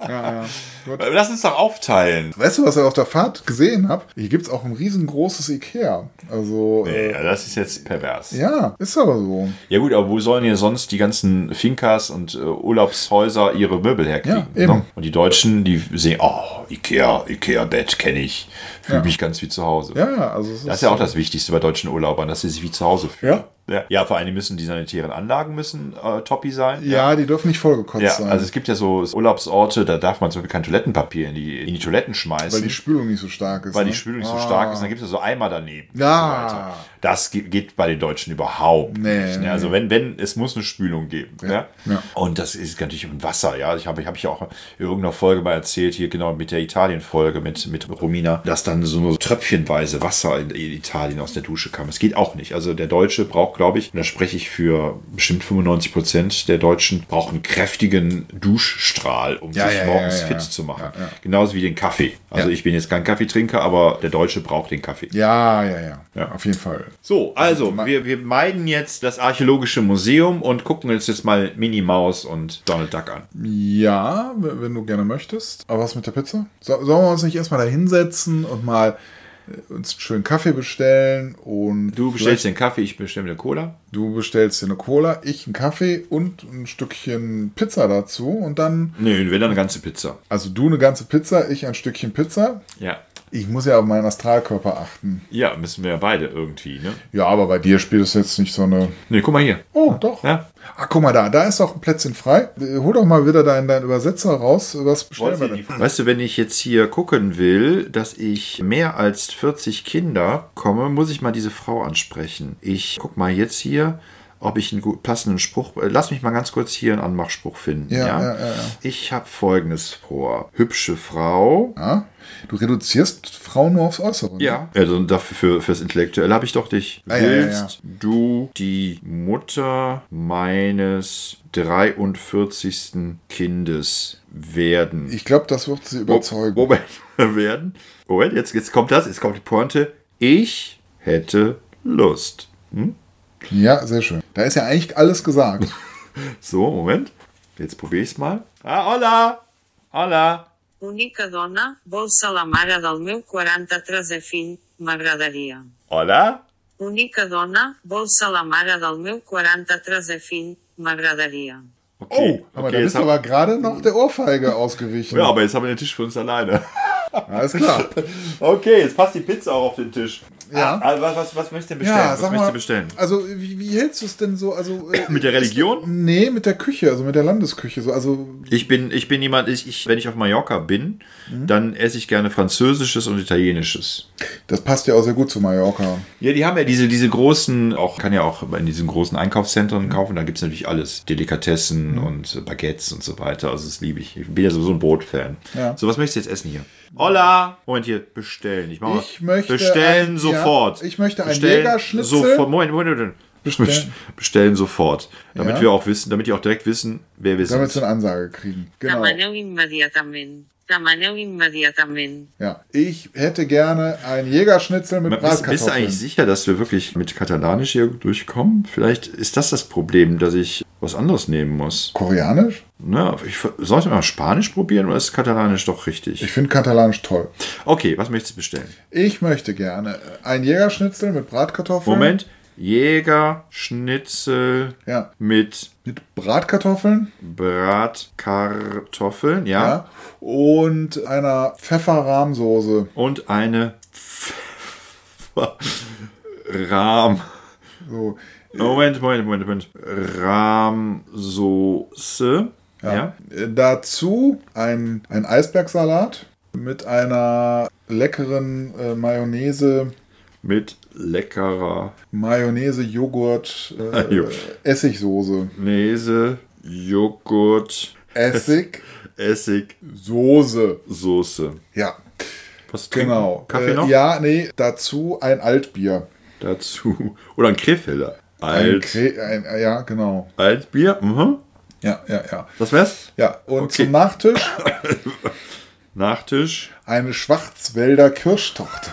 Ja, ja. Gut. Lass uns doch aufteilen. Weißt du, was ich auf der Fahrt gesehen habe? Hier gibt es auch ein riesengroßes Ikea. Also, äh, Ja, das ist jetzt pervers. ja, ist aber so. Ja gut, aber wo sollen hier sonst die ganzen Finkas und äh, Urlaubshäuser ihre Möbel herkriegen? Ja, eben. ne? Und die Deutschen, die sehen, oh, Ikea, Ikea-Bett kenne ich. Fühle Ja. mich ganz wie zu Hause. Ja, also Das ist ja auch das Wichtigste bei deutschen Urlaubern, dass sie sich wie zu Hause fühlen. Ja. Ja, ja vor allem müssen die sanitären Anlagen müssen äh, toppi sein. Ja, die dürfen nicht vollgekotzt Ja, sein. also es gibt ja so Urlaubsorte, da darf man zum Beispiel kein Toilettenpapier in die, in die Toiletten schmeißen. weil die Spülung nicht so stark ist. weil ne? die Spülung nicht so Ah. stark ist. Dann gibt es so Eimer daneben. Ja. So. Das ge- geht bei den Deutschen überhaupt Nee, nicht. nee. Ne? Also wenn, wenn, es muss eine Spülung geben. Ja. ja. Und das ist natürlich im Wasser. Ja, ich habe, ich habe ja auch in irgendeiner Folge mal erzählt hier genau mit der Italien-Folge mit mit Romina, dass dann so nur tröpfchenweise Wasser in, in Italien aus der Dusche kam. Es geht auch nicht. Also der Deutsche braucht, glaube ich, und da spreche ich für bestimmt 95 Prozent der Deutschen brauchen einen kräftigen Duschstrahl, um Ja, sich ja, morgens ja, fit zu machen. Genauso wie den Kaffee. Also ich bin jetzt kein Kaffeetrinker, aber der Deutsche braucht den Kaffee. Ja, ja, ja, Ja. Auf jeden Fall. So, also wir, wir meiden jetzt das Archäologische Museum und gucken uns jetzt mal Minnie Maus und Donald Duck an. Ja, wenn du gerne möchtest. Aber was mit der Pizza? So, sollen wir uns nicht erstmal da hinsetzen und mal uns einen schönen Kaffee bestellen und Du bestellst den Kaffee, ich bestelle eine Cola. du bestellst dir eine Cola, ich einen Kaffee und ein Stückchen Pizza dazu und dann, Nee, wenn dann eine ganze Pizza. also du eine ganze Pizza, ich ein Stückchen Pizza. Ja. Ich muss ja auf meinen Astralkörper achten. Ja, müssen wir ja beide irgendwie, ne? Ja, aber bei dir spielt es jetzt nicht so eine. Nee, guck mal hier. Oh, doch. Ja. Ah, guck mal da, da ist doch ein Plätzchen frei. Äh, Hol doch mal wieder deinen, deinen Übersetzer raus. Was bestellen wir denn? Weißt du, wenn ich jetzt hier gucken will, dass ich mehr als 40 Kinder komme, muss ich mal diese Frau ansprechen. Ich guck mal jetzt hier, ob ich einen gut passenden Spruch. äh, Lass mich mal ganz kurz hier einen Anmachspruch finden. Ja, Ja, ja, ja. Ich habe folgendes vor. Hübsche Frau. Du reduzierst Frauen nur aufs Äußere. ne? Ja. Also dafür für, fürs Intellektuelle habe ich doch dich. Ah, Willst du die Mutter meines 43. Kindes werden? Ich glaube, das wird sie überzeugen. Moment, werden. Moment, jetzt, jetzt kommt das, jetzt kommt die Pointe. Ich hätte Lust. Ja, sehr schön. Da ist ja eigentlich alles gesagt. So, Moment. Jetzt probiere ich es mal. Ah, hola! Hola! Única dona, vou salamar a del meu 43è fill, m'agradaria. Hola! Única dona, vol ser la mare del meu 43è fill, m'agradaria. Okay, Oh, aber okay, da bist du aber gerade noch der Ohrfeige ausgewichen. ja, aber jetzt haben wir den Tisch für uns alleine. Alles klar. Okay, jetzt passt die Pizza auch auf den Tisch. Ja. Ah, was, was, was möchtest du denn bestellen? Ja, was möchtest mal, du bestellen? also wie, wie hältst du es denn so? Also, äh, Mit der Religion? nee, mit der Küche, also mit der Landesküche. So, also Ich bin, ich bin jemand, ich, ich, wenn ich auf Mallorca bin, Mhm. dann esse ich gerne Französisches und Italienisches. das passt ja auch sehr gut zu Mallorca. Ja, die haben ja diese, diese großen, auch kann ja auch in diesen großen Einkaufszentren Mhm. kaufen, da gibt es natürlich alles. Delikatessen und Baguettes und so weiter. Also das liebe ich. Ich bin ja sowieso ein Brotfan. Ja. So, was möchtest du jetzt essen hier? Hola! Moment hier, bestellen. Ich, mach mal. Ich möchte bestellen ein- sofort. ja, ich möchte ein bestellen Jägerschnitzel. Sofort. Moment, Moment, Moment. Bestellen. Bestellen, sofort. Damit Ja. wir auch wissen, damit die auch direkt wissen, wer wir Damit sind. sie eine Ansage kriegen. Genau. Ja. Ich hätte gerne ein Jägerschnitzel mit Bist, bist du Bratkartoffeln. eigentlich sicher, dass wir wirklich mit Katalanisch hier durchkommen? Vielleicht ist das das Problem, dass ich was anderes nehmen muss. Koreanisch? Na, ich, soll ich mal Spanisch probieren oder ist Katalanisch doch richtig? Ich finde Katalanisch toll. Okay, was möchtest du bestellen? Ich möchte gerne ein Jägerschnitzel mit Bratkartoffeln. Moment. Jägerschnitzel Ja. mit Mit Bratkartoffeln. Bratkartoffeln, ja. Ja. Und einer Pfefferrahmsoße. Und eine Rahm. So. Moment, Moment, Moment, Moment. Rahmsoße. Ja. Äh, Dazu ein, ein Eisbergsalat mit einer leckeren äh, Mayonnaise, Mit leckerer Mayonnaise, Joghurt, äh, Jo. Essigsoße. Nese, Joghurt, Essig, Essig, Soße. Soße. Ja, Was trinken? genau. Kaffee äh, noch? Ja, nee, dazu ein Altbier. Dazu. Oder ein Krefelder. Ein Alt, Kre ein, äh, ja, genau. Altbier. Mhm. Ja, ja, ja. Das wär's? Ja, und Okay. zum Nachtisch Nachtisch. eine Schwarzwälder Kirschtorte.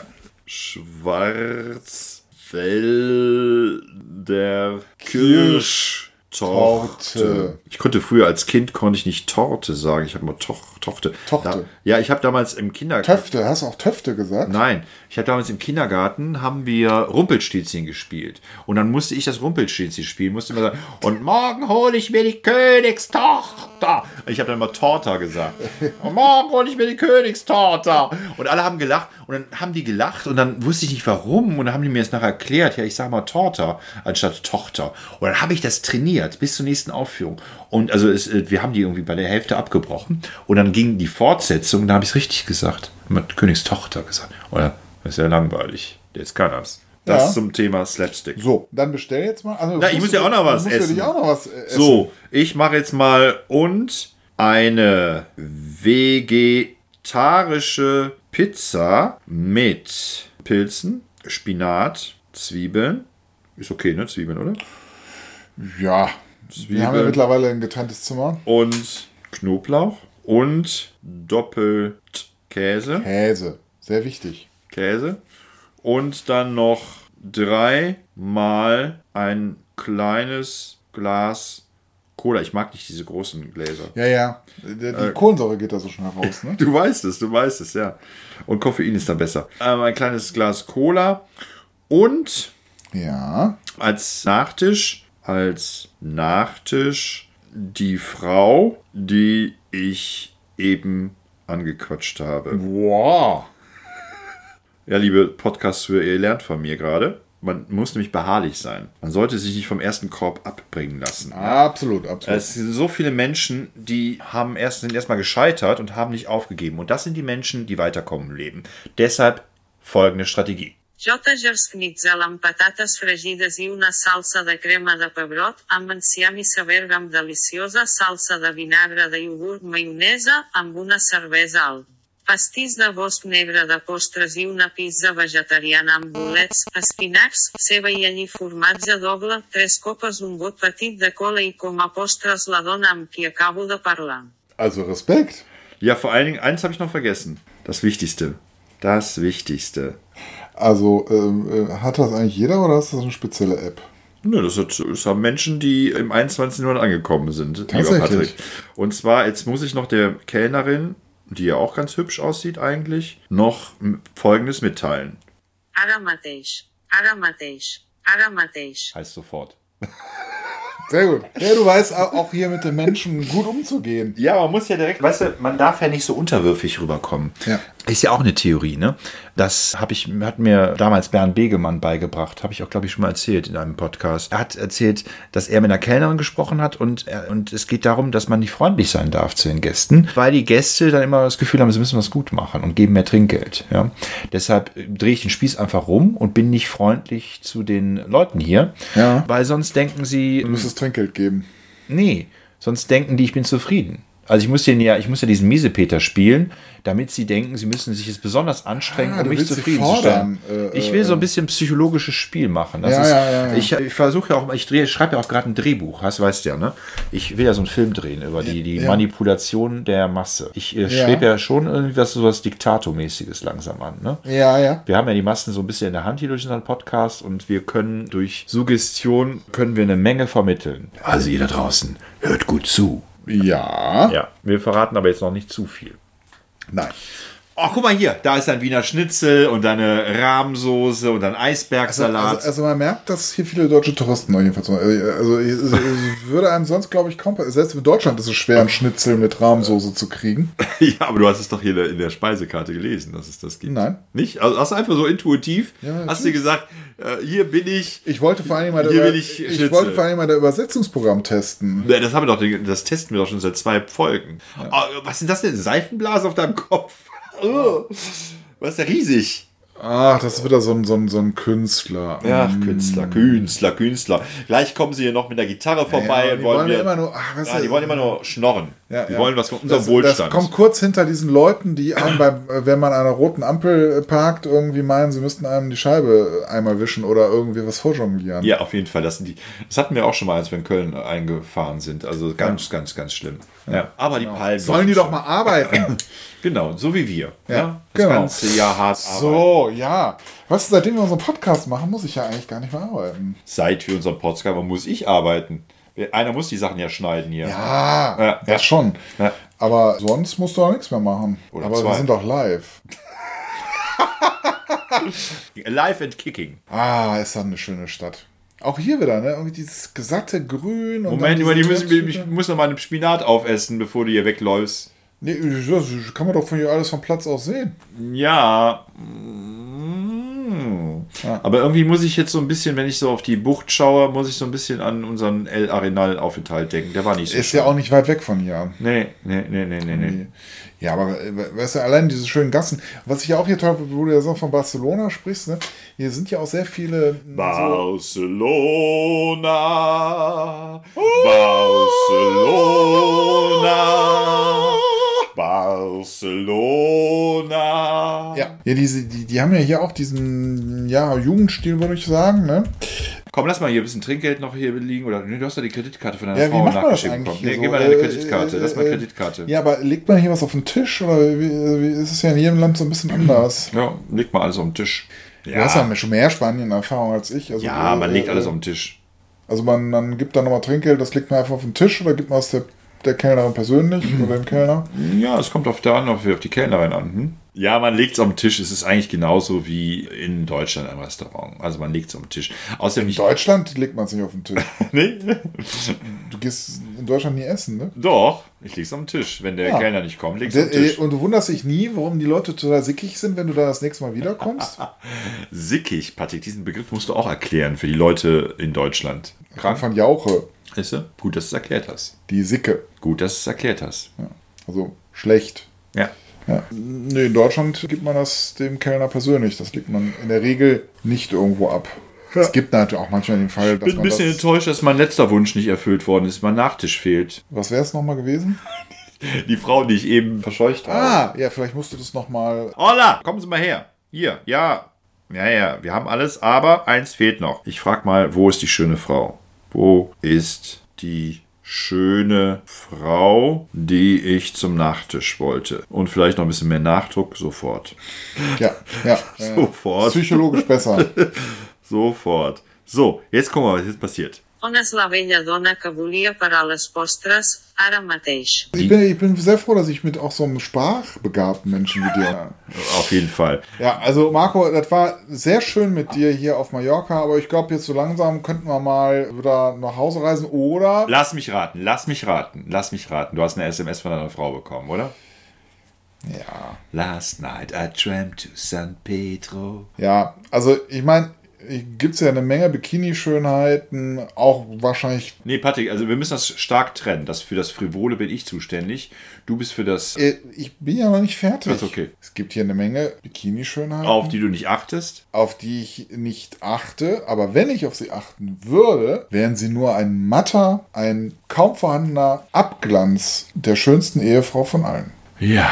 Schwarzwälder Kirschtorte. Torte. Ich konnte früher als Kind konnte ich nicht Torte sagen. Ich habe immer Toch, Tochte. Tochte. Da, ja, ich habe damals im Kindergarten. Töfte, hast du auch Töfte gesagt? Nein, ich habe damals im Kindergarten haben wir Rumpelstilzchen gespielt und dann musste ich das Rumpelstilzchen spielen, musste immer sagen und morgen hole ich mir die Königstochter. Ich habe dann immer Torta gesagt. Und morgen hole ich mir die Königstochter und alle haben gelacht und dann haben die gelacht und dann wusste ich nicht warum und dann haben die mir das nachher erklärt. Ja, ich sage mal Torta anstatt Tochter und dann habe ich das trainiert bis zur nächsten Aufführung und also es, äh, wir haben die irgendwie bei der Hälfte abgebrochen und dann ging die Fortsetzung, da habe ich es richtig gesagt. Mit Königstochter gesagt. Oder? Das ist ja langweilig. Jetzt kann das. Das Ja. zum Thema Slapstick. So, dann bestell jetzt mal. Also, Na, ich muss ja auch noch was du musst essen. Ja auch noch was äh, essen. So, ich mache jetzt mal und eine vegetarische Pizza mit Pilzen, Spinat, Zwiebeln. Ist okay, ne? Zwiebeln, oder? Ja. Wir haben ja Zwiebeln. mittlerweile ein getrenntes Zimmer. Und Knoblauch und doppelt Käse. Käse. Sehr wichtig. Käse. Und dann noch dreimal ein kleines Glas Cola. Ich mag nicht diese großen Gläser. Ja, ja. Die, Äh, Kohlensäure geht da so schnell raus, ne? Du weißt es, du weißt es, ja. Und Koffein ist dann besser. Ähm, ein kleines Glas Cola und Ja. als Nachtisch, als Nachtisch die Frau, die ich eben angequatscht habe. Wow. Ja, liebe Podcast-Hörer, ihr lernt von mir gerade. Man muss nämlich beharrlich sein. Man sollte sich nicht vom ersten Korb abbringen lassen. Absolut, absolut. Es sind so viele Menschen, die haben erst, sind erstmal gescheitert und haben nicht aufgegeben. Und das sind die Menschen, die weiterkommen im Leben. Deshalb folgende Strategie. J. schnitzel amb patates fregides i una salsa de crema de pebrot, amb enciam i sabergam deliciosa, salsa de vinagre de iogurt maionesa, amb una cervesa alt. Pastís de bosc negre de postres i una pizza vegetariana amb bolets, espinacs, ceba i allí formatge doble, tres copes un got petit de cola i com a postres la dona amb qui acabo de parlar. Also Respekt. Ja, vor allen Dingen, eins habe ich noch vergessen. Das Wichtigste. Das Wichtigste. Also, ähm, äh, hat das eigentlich jeder oder ist das eine spezielle App? Nö, das, hat, das haben Menschen, die im 21. Jahrhundert angekommen sind. lieber Tatsächlich. Und zwar, jetzt muss ich noch der Kellnerin, die ja auch ganz hübsch aussieht eigentlich, noch Folgendes mitteilen. Ara mateix. Ara mateix. Ara mateix. Heißt sofort. Sehr gut. Ja, du weißt au- auch hier mit den Menschen gut umzugehen. Ja, man muss ja direkt, weißt du, man darf ja nicht so unterwürfig rüberkommen. Ja. Ist ja auch eine Theorie, ne? Das habe ich, hat mir damals Bernd Begemann beigebracht, habe ich auch, glaube ich, schon mal erzählt in einem Podcast. Er hat erzählt, dass er mit einer Kellnerin gesprochen hat und, er, und es geht darum, dass man nicht freundlich sein darf zu den Gästen, weil die Gäste dann immer das Gefühl haben, sie müssen was gut machen und geben mehr Trinkgeld. Ja? Deshalb drehe ich den Spieß einfach rum und bin nicht freundlich zu den Leuten hier, Ja. weil sonst denken sie, Du Trinkgeld geben. Nee, sonst denken die, ich bin zufrieden. Also ich muss den ja, ich muss ja diesen Miesepeter spielen, damit sie denken, sie müssen sich jetzt besonders anstrengen, Ah, um mich zufriedenzustellen. fordern, äh, ich will äh, so ein bisschen psychologisches Spiel machen. Ja, ist, ja, ja. Ich, ich versuche ja auch, ich drehe, schreibe ja auch gerade ein Drehbuch, hast, weißt du ja, ne? Ich will ja so einen Film drehen über die, die. Manipulation der Masse. Ich äh, strebe ja schon irgendwie was so was Diktatormäßiges langsam an, ne? Ja, ja. Wir haben ja die Massen so ein bisschen in der Hand hier durch unseren Podcast und wir können durch Suggestion können wir eine Menge vermitteln. Also ihr da draußen, hört gut zu. Ja. Ja, wir verraten aber jetzt noch nicht zu viel. Nein. Oh, guck mal hier, da ist ein Wiener Schnitzel und eine Rahmsoße und ein Also, Eisbergsalat. also, also man merkt, dass hier viele deutsche Touristen auf jeden Fall sind. Also es, es würde einem sonst, glaube ich, kaum... Selbst in Deutschland ist es schwer, einen Schnitzel mit Rahmsoße zu kriegen. ja, aber du hast es doch hier in der Speisekarte gelesen, dass es das gibt. Nein. Nicht? Also hast du einfach so intuitiv, Ja, hast du gesagt, äh, hier bin ich. Ich wollte vor allem mal, Hier der, ich ich wollte vor allem mal der Übersetzungsprogramm testen. Ja, Das, haben wir doch, das testen wir doch schon seit zwei Folgen. Oh, was sind das denn? Seifenblase auf deinem Kopf? Oh, was ist ja riesig. Ach, das ist wieder so ein, so ein, so ein Künstler. Ja, Künstler, Künstler, Künstler. Gleich kommen sie hier noch mit der Gitarre vorbei Ja, und die wollen, wollen mir, immer nur- ach, ja, die wollen immer nur schnorren. Ja, die ja. wollen was von unserem das, Wohlstand. Das kommt kurz hinter diesen Leuten, die einem beim, äh, wenn man an einer roten Ampel äh, parkt, irgendwie meinen, sie müssten einem die Scheibe äh, einmal wischen oder irgendwie was vorjonglieren. ja, auf jeden Fall. Das, sind die, das hatten wir auch schon mal, als wir in Köln eingefahren sind. Also ganz, ganz, ganz schlimm. Ja. Aber die Palmen. Sollen die doch mal arbeiten. Genau, so wie wir. Ja, Das genau. ganze Jahr hart arbeiten. so, ja. Weißt du, seitdem wir unseren Podcast machen, muss ich ja eigentlich gar nicht mehr arbeiten. Seit wir unseren Podcast haben, muss ich arbeiten. Einer muss die Sachen ja schneiden hier. Ja, Ja, das ja. schon. Ja. Aber sonst musst du auch nichts mehr machen. Oder Aber zwei. wir sind doch live. Live and Kicking. Ah, ist das eine schöne Stadt. Auch hier wieder, ne? Irgendwie dieses gesatte Grün. Moment, über die müssen, ich Holzhütte. muss noch mal einen Spinat aufessen, bevor du hier wegläufst. Nee, das kann man doch von hier alles vom Platz aus sehen. Ja. Aber irgendwie muss ich jetzt so ein bisschen, wenn ich so auf die Bucht schaue, muss ich so ein bisschen an unseren El Arenal Aufenthalt denken. Der war nicht so Ist ja auch nicht weit weg von hier. Nee, nee, nee, nee, nee, nee. Ja, aber äh, weißt du, allein diese schönen Gassen. Was ich ja auch hier toll wo du ja so von Barcelona sprichst, ne? Hier sind ja auch sehr viele. So, Barcelona, Barcelona, Barcelona. ja, ja diese, die, die haben ja hier auch diesen ja, Jugendstil, würde ich sagen, ne? Komm, lass mal hier ein bisschen Trinkgeld noch hier liegen. Oder nee, du hast ja die Kreditkarte von deiner Ja, Frau man nachgeschickt bekommen. Nee, so? gib mal deine Äh, Kreditkarte. äh, Lass mal äh, Kreditkarte. Ja, aber legt man hier was auf den Tisch oder wie, wie ist es ja in jedem Land so ein bisschen anders? Ja, leg mal alles auf den Tisch. Du hast ja schon mehr Spanien-Erfahrung als ich. Also, Ja, man äh, legt alles äh, auf den Tisch. Also man, man gibt dann nochmal Trinkgeld, das legt man einfach auf den Tisch oder gibt man es der, der Kellnerin persönlich oder dem Kellner? Ja, es kommt auf, der auf, auf die Kellnerin an. Hm? Ja, man legt es auf den Tisch. Es ist eigentlich genauso wie in Deutschland im Restaurant. Also man legt es auf den Tisch. Außerdem In. Deutschland legt man es nicht auf den Tisch. Nee? Du gehst in Deutschland nie essen, ne? Doch, ich leg's auf den Tisch. Wenn der Ja. Kellner nicht kommt, leg's Der, auf den Tisch. und du wunderst dich nie, warum die Leute total sickig sind, wenn du da das nächste Mal wiederkommst? Sickig, Patrick, diesen Begriff musst du auch erklären für die Leute in Deutschland. Krank von Jauche, Weißt du? Gut, dass du es erklärt hast. die Sicke. Gut, dass du es erklärt hast. Ja. Also schlecht. Ja. Ja. Nee, in Deutschland gibt man das dem Kellner persönlich. Das legt man in der Regel nicht irgendwo ab. Es gibt natürlich auch manchmal den Fall, dass Bin ein man bisschen das, enttäuscht, dass mein letzter Wunsch nicht erfüllt worden ist. Mein Nachtisch fehlt. Was wäre es nochmal gewesen? Die Frau, die ich eben verscheucht habe. Ah, ja, vielleicht musst du das nochmal. Hola, kommen Sie mal her. Hier, ja. Ja, ja, wir haben alles, aber eins fehlt noch. Ich frag mal, wo ist die schöne Frau? Wo ist die schöne Frau, die ich zum Nachtisch wollte? Und vielleicht noch ein bisschen mehr Nachdruck, sofort. Ja, ja. ja. Sofort. Psychologisch besser. Sofort. So, jetzt gucken wir mal, was jetzt passiert. On és la vella dona que volia parar les postres, ara mateix? Ich bin, ich bin sehr froh, dass ich mit auch so einem sprachbegabten Menschen wie dir. Auf jeden Fall. Ja, also Marco, das war sehr schön mit dir hier auf Mallorca, aber ich glaube, jetzt so langsam könnten wir mal wieder nach Hause reisen oder. Lass mich raten, lass mich raten, lass mich raten. Du hast eine SMS von deiner Frau bekommen, oder? Ja. Last night I dreamt to San Pedro. Ja, also ich meine, gibt es ja eine Menge Bikini-Schönheiten, auch wahrscheinlich. Nee, Patrick, also wir müssen das stark trennen. Das für das Frivole bin ich zuständig. Du bist für das, Äh, Ich bin ja noch nicht fertig. Das ist okay. Es gibt hier eine Menge Bikini-Schönheiten, auf die du nicht achtest. auf die ich nicht achte, aber wenn ich auf sie achten würde, wären sie nur ein matter, ein kaum vorhandener Abglanz der schönsten Ehefrau von allen. Ja.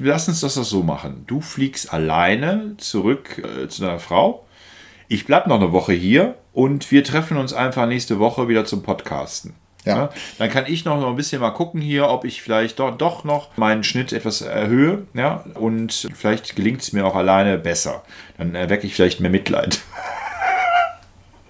Lass uns das so machen. Du fliegst alleine zurück äh, zu deiner Frau. Ich bleib noch eine Woche hier und wir treffen uns einfach nächste Woche wieder zum Podcasten. Ja. Dann kann ich noch ein bisschen mal gucken hier, ob ich vielleicht doch, doch noch meinen Schnitt etwas erhöhe. Ja, und vielleicht gelingt es mir auch alleine besser. Dann erwecke ich vielleicht mehr Mitleid.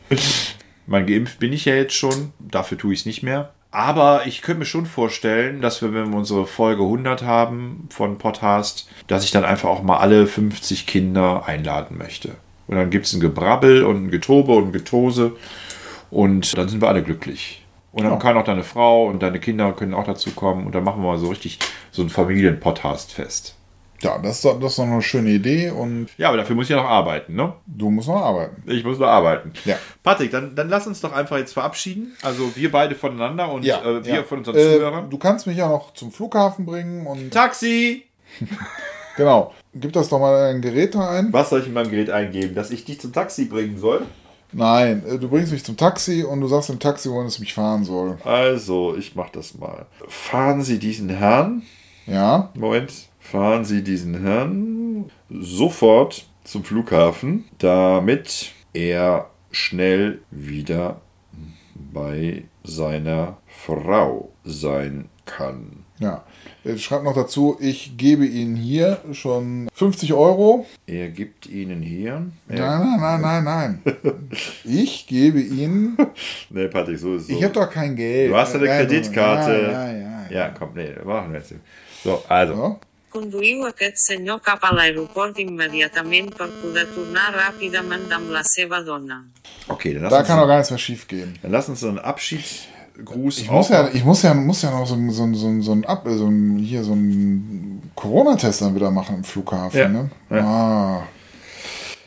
mein geimpft bin ich ja jetzt schon, dafür tue ich es nicht mehr. Aber ich könnte mir schon vorstellen, dass wir, wenn wir unsere Folge 100 haben von Podcast, dass ich dann einfach auch mal alle 50 Kinder einladen möchte. Und dann gibt es ein Gebrabbel und ein Getobe und ein Getose und dann sind wir alle glücklich. Und dann Ja. kann auch deine Frau und deine Kinder können auch dazu kommen und dann machen wir mal so richtig so ein Familien-Podcast-Fest. Ja, das ist, doch, das ist doch eine schöne Idee und Ja, aber dafür muss ich ja noch arbeiten, ne? du musst noch arbeiten. Ich muss noch arbeiten. Ja. Patrick, dann, dann lass uns doch einfach jetzt verabschieden. Also wir beide voneinander und äh, wir ja. von unseren Äh, Zuhörern. Du kannst mich ja noch zum Flughafen bringen und Taxi! genau. Gib das doch mal ein Gerät da ein. Was soll ich in meinem Gerät eingeben? Dass ich dich zum Taxi bringen soll? Nein, äh, du bringst mich zum Taxi und du sagst dem Taxi, wohin es mich fahren soll. Also, ich mach das mal. Fahren Sie diesen Herrn, Ja, Moment, fahren Sie diesen Herrn sofort zum Flughafen, damit er schnell wieder bei seiner Frau sein kann. Ja. Äh, Schreib noch dazu, ich gebe Ihnen hier schon 50 Euro. Er gibt Ihnen hier. Nein, nein, nein, nein, nein. Ich gebe Ihnen. Nee, Patrick, so ist es. Ich habe doch kein Geld. Du hast eine Ja, Kreditkarte. Ja, ja, ja. Ja, komm, nee, machen wir jetzt. So, also. So. Conduïu aquest senyor cap a l'aeroport immediatament per poder tornar ràpidament amb la seva dona. Okay, dann lass, Da uns, kann doch gar nichts mehr schief gehen. dann lass uns so einen Abschiedsgruß Ich muss, ja, ich muss ja, muss ja noch so, ein- so, ein- so, ein- so ein Ab, so ein, hier so ein Corona-Test dann wieder machen im Flughafen. Ja. Ne? Ah.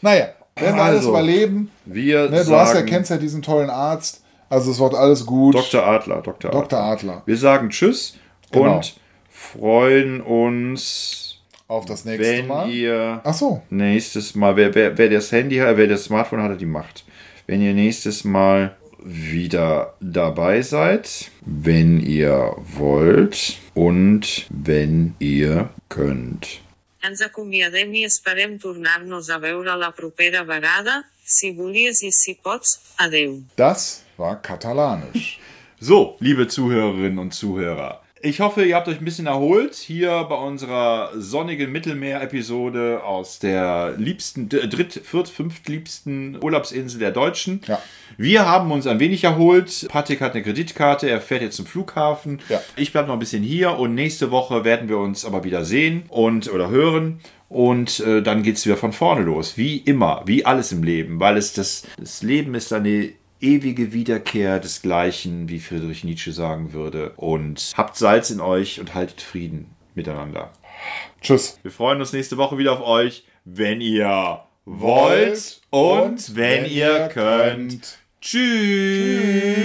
Naja, werden wir alles Also, überleben. Wir Ne, du sagen, hast ja, kennst ja diesen tollen Arzt. Also es wird alles gut. Dr. Adler, Dr. Dr. Adler. Wir sagen Tschüss Genau. und freuen uns, Auf das nächste wenn Mal. ihr Ach so. nächstes Mal, wer, wer, wer das Handy hat, wer das Smartphone hat, hat die Macht. Wenn ihr nächstes Mal wieder dabei seid, wenn ihr wollt und wenn ihr könnt. Ens acomiadem i esperem tornar-nos a veure la propera vegada, si volies i si pots, adeu. Das war katalanisch. So, liebe Zuhörerinnen und Zuhörer. Ich hoffe, ihr habt euch ein bisschen erholt hier bei unserer sonnigen Mittelmeer-Episode aus der liebsten, dritt, viert, fünftliebsten Urlaubsinsel der Deutschen. Ja. Wir haben uns ein wenig erholt. Patrick hat eine Kreditkarte, er fährt jetzt zum Flughafen. Ja. Ich bleibe noch ein bisschen hier und nächste Woche werden wir uns aber wieder sehen und oder hören. Und äh, dann geht es wieder von vorne los. Wie immer, wie alles im Leben. Weil es das, das Leben ist eine ewige Wiederkehr des Gleichen, wie Friedrich Nietzsche sagen würde. Und habt Salz in euch und haltet Frieden miteinander. Tschüss. Wir freuen uns nächste Woche wieder auf euch, wenn ihr wollt und wenn ihr könnt. Tschüss.